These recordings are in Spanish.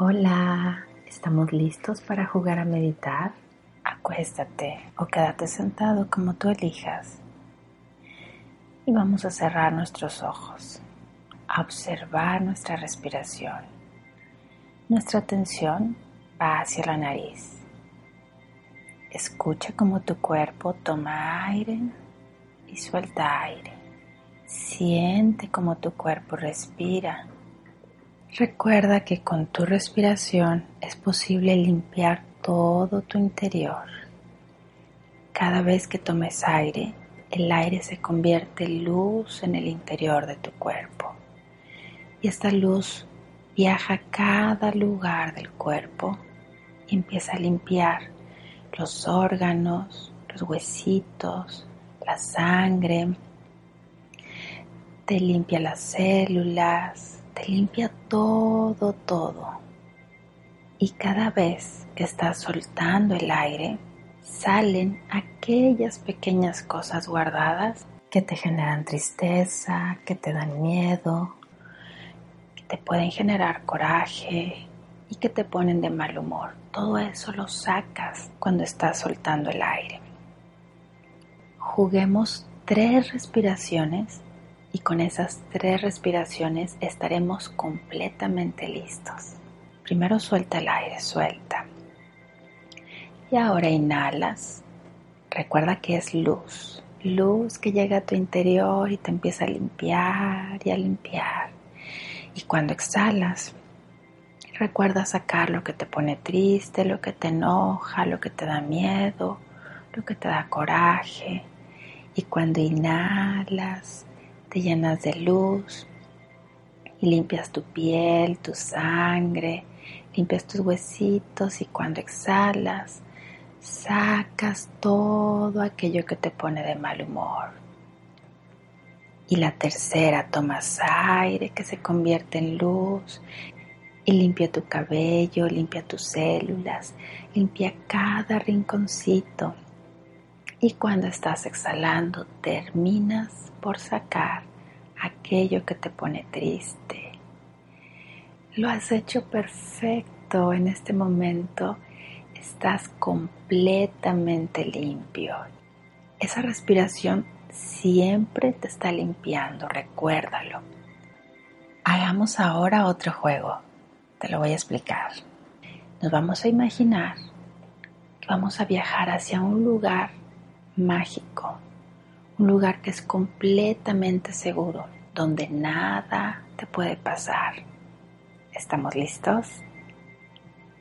Hola. ¿Estamos listos para jugar a meditar? Acuéstate o quédate sentado como tú elijas. Y vamos a cerrar nuestros ojos, a observar nuestra respiración. Nuestra atención va hacia la nariz. Escucha cómo tu cuerpo toma aire y suelta aire. Siente cómo tu cuerpo respira Recuerda que con tu respiración es posible limpiar todo tu interior. Cada vez que tomes aire, el aire se convierte en luz en el interior de tu cuerpo. Y esta luz viaja a cada lugar del cuerpo y empieza a limpiar los órganos, los huesitos, la sangre, te limpia las células, te limpia todo, todo. Y cada vez que estás soltando el aire, salen aquellas pequeñas cosas guardadas que te generan tristeza, que te dan miedo, que te pueden generar coraje y que te ponen de mal humor. Todo eso lo sacas cuando estás soltando el aire. Juguemos tres respiraciones y con esas tres respiraciones estaremos completamente listos. Primero suelta el aire, suelta. Y ahora inhalas. Recuerda que es luz, luz que llega a tu interior y te empieza a limpiar y a limpiar. Y cuando exhalas, recuerda sacar lo que te pone triste, lo que te enoja, lo que te da miedo, lo que te da coraje. Y cuando inhalas, llenas de luz y limpias tu piel, tu sangre, limpias tus huesitos y cuando exhalas, sacas todo aquello que te pone de mal humor. Y la tercera, tomas aire que se convierte en luz y limpia tu cabello, limpia tus células, limpia cada rinconcito. Y cuando estás exhalando, terminas por sacar aquello que te pone triste. Lo has hecho perfecto en este momento. Estás completamente limpio. Esa respiración siempre te está limpiando, recuérdalo. Hagamos ahora otro juego. Te lo voy a explicar. Nos vamos a imaginar que vamos a viajar hacia un lugar mágico, un lugar que es completamente seguro, donde nada te puede pasar. ¿Estamos listos?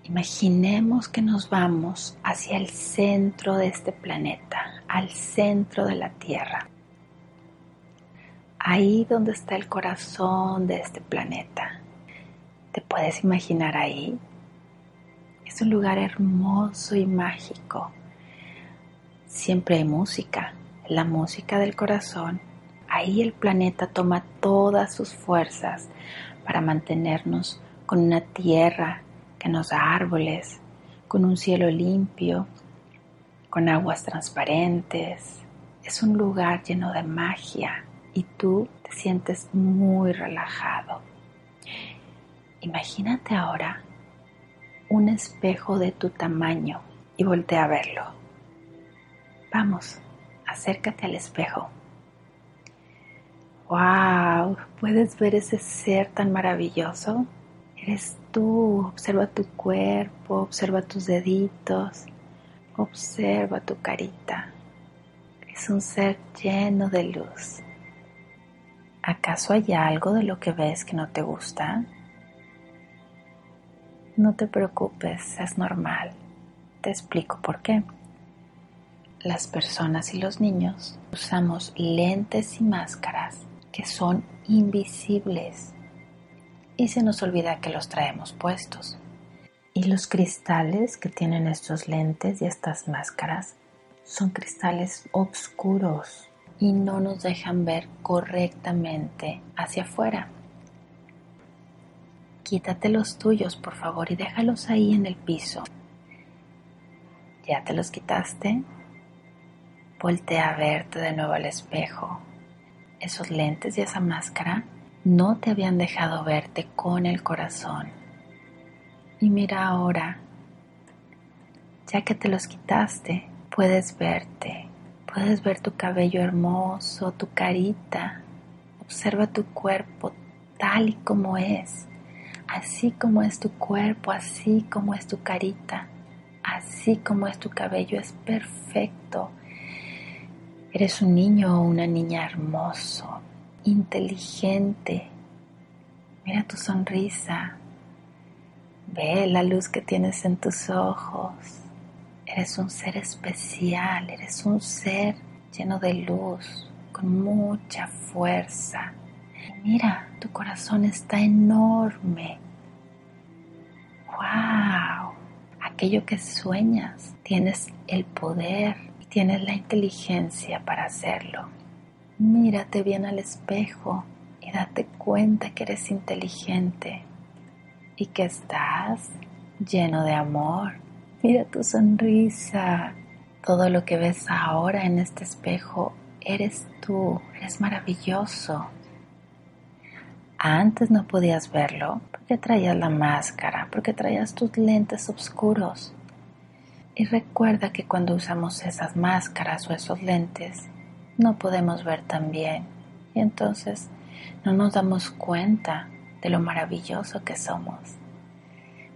Imaginemos que nos vamos hacia el centro de este planeta, al centro de la Tierra. Ahí donde está el corazón de este planeta. ¿Te puedes imaginar ahí? Es un lugar hermoso y mágico. Siempre hay música, la música del corazón, ahí el planeta toma todas sus fuerzas para mantenernos con una tierra que nos da árboles, con un cielo limpio, con aguas transparentes. Es un lugar lleno de magia y tú te sientes muy relajado. Imagínate ahora un espejo de tu tamaño y voltea a verlo. Vamos, acércate al espejo. ¡Wow! ¿Puedes ver ese ser tan maravilloso? Eres tú. Observa tu cuerpo, observa tus deditos, observa tu carita. Es un ser lleno de luz. ¿Acaso hay algo de lo que ves que no te gusta? No te preocupes, es normal. Te explico por qué las personas y los niños usamos lentes y máscaras que son invisibles. y se nos olvida que los traemos puestos. Y los cristales que tienen estos lentes y estas máscaras son cristales oscuros y no nos dejan ver correctamente hacia afuera. Quítate los tuyos, por favor, y déjalos ahí en el piso. ¿Ya te los quitaste? Voltea a verte de nuevo al espejo. Esos lentes y esa máscara no te habían dejado verte con el corazón. Y mira ahora, ya que te los quitaste, puedes verte, puedes ver tu cabello hermoso, tu carita. Observa tu cuerpo tal y como es, así como es tu cuerpo, así como es tu carita, así como es tu cabello, es perfecto. Eres un niño o una niña hermoso, inteligente. Mira tu sonrisa. Ve la luz que tienes en tus ojos. Eres un ser especial, eres un ser lleno de luz, con mucha fuerza. mira, tu corazón está enorme. ¡Wow! Aquello que sueñas, tienes el poder tienes la inteligencia para hacerlo. Mírate bien al espejo y date cuenta que eres inteligente y que estás lleno de amor. Mira tu sonrisa. Todo lo que ves ahora en este espejo eres tú, eres maravilloso. Antes no podías verlo porque traías la máscara, porque traías tus lentes oscuros. Y recuerda que cuando usamos esas máscaras o esos lentes, no podemos ver tan bien y entonces no nos damos cuenta de lo maravilloso que somos.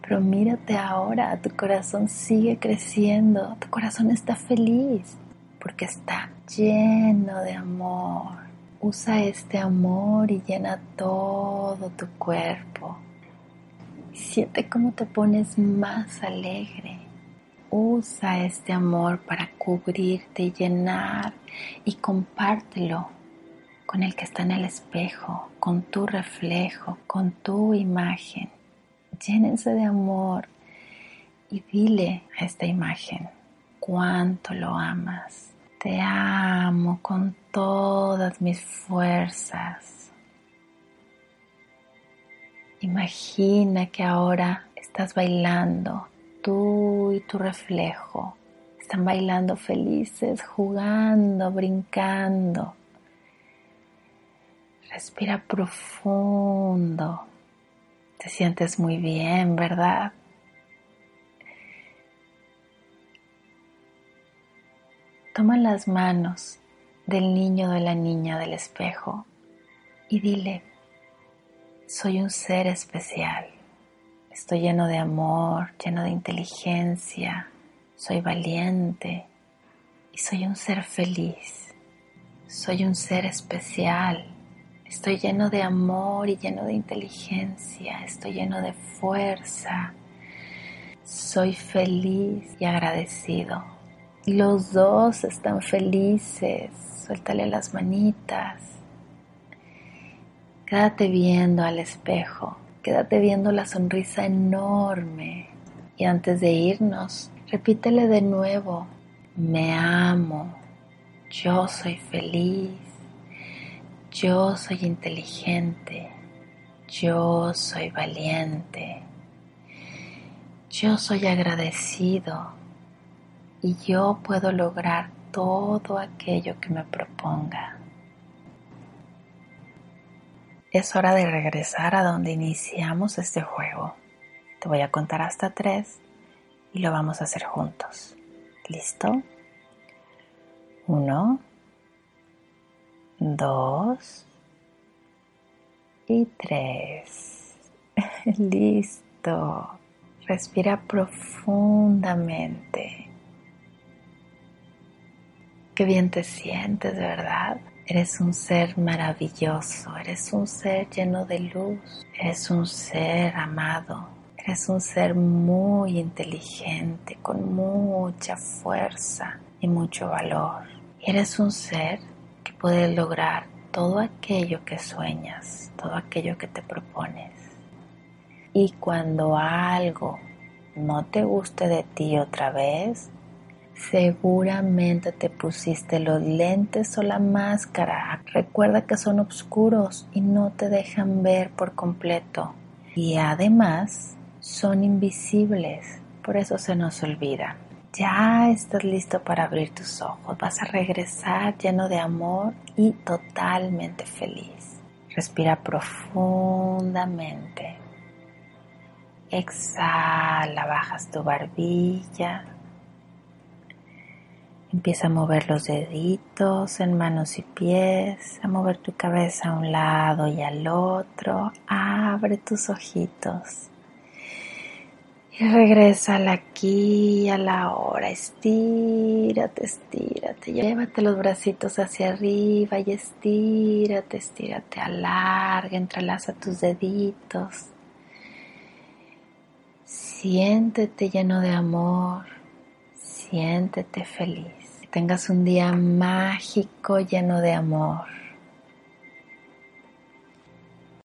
Pero mírate ahora, tu corazón sigue creciendo, tu corazón está feliz porque está lleno de amor. Usa este amor y llena todo tu cuerpo. Siente cómo te pones más alegre. Usa este amor para cubrirte llenar y compártelo con el que está en el espejo, con tu reflejo, con tu imagen. Llénense de amor y dile a esta imagen cuánto lo amas. Te amo con todas mis fuerzas. Imagina que ahora estás bailando, tú y tu reflejo están bailando felices, jugando, brincando. Respira profundo. Te sientes muy bien, ¿verdad? Toma las manos del niño o de la niña del espejo y dile, soy un ser especial. Estoy lleno de amor, lleno de inteligencia, soy valiente y soy un ser feliz. Soy un ser especial. Estoy lleno de amor y lleno de inteligencia. Estoy lleno de fuerza. Soy feliz y agradecido. Los dos están felices. Suéltale las manitas. Quédate viendo al espejo. Quédate viendo la sonrisa enorme. Y antes de irnos, Repítele de nuevo, me amo, yo soy feliz, yo soy inteligente, yo soy valiente, yo soy agradecido y yo puedo lograr todo aquello que me proponga. Es hora de regresar a donde iniciamos este juego. Te voy a contar hasta tres y lo vamos a hacer juntos. ¿Listo? Uno, dos y tres. Listo. Respira profundamente. Qué bien te sientes, ¿verdad? Eres un ser maravilloso, eres un ser lleno de luz, eres un ser amado, Eres un ser muy inteligente, con mucha fuerza y mucho valor. Eres un ser que puede lograr todo aquello que sueñas, todo aquello que te propones. Y cuando algo no te guste de ti otra vez, seguramente te pusiste los lentes o la máscara. Recuerda que son oscuros y no te dejan ver por completo. Y además son invisibles, por eso se nos olvida. Ya estás listo para abrir tus ojos, vas a regresar lleno de amor y totalmente feliz. Respira profundamente. Exhala, bajas tu barbilla. Empieza a mover los deditos en manos y pies, a mover tu cabeza a un lado y al otro. Abre tus ojitos. Y regresa al aquí a la hora. Estírate, estírate. Llévate los bracitos hacia arriba y estírate, estírate. Alarga, entrelaza tus deditos. Siéntete lleno de amor, siéntete feliz. Tengas un día mágico lleno de amor.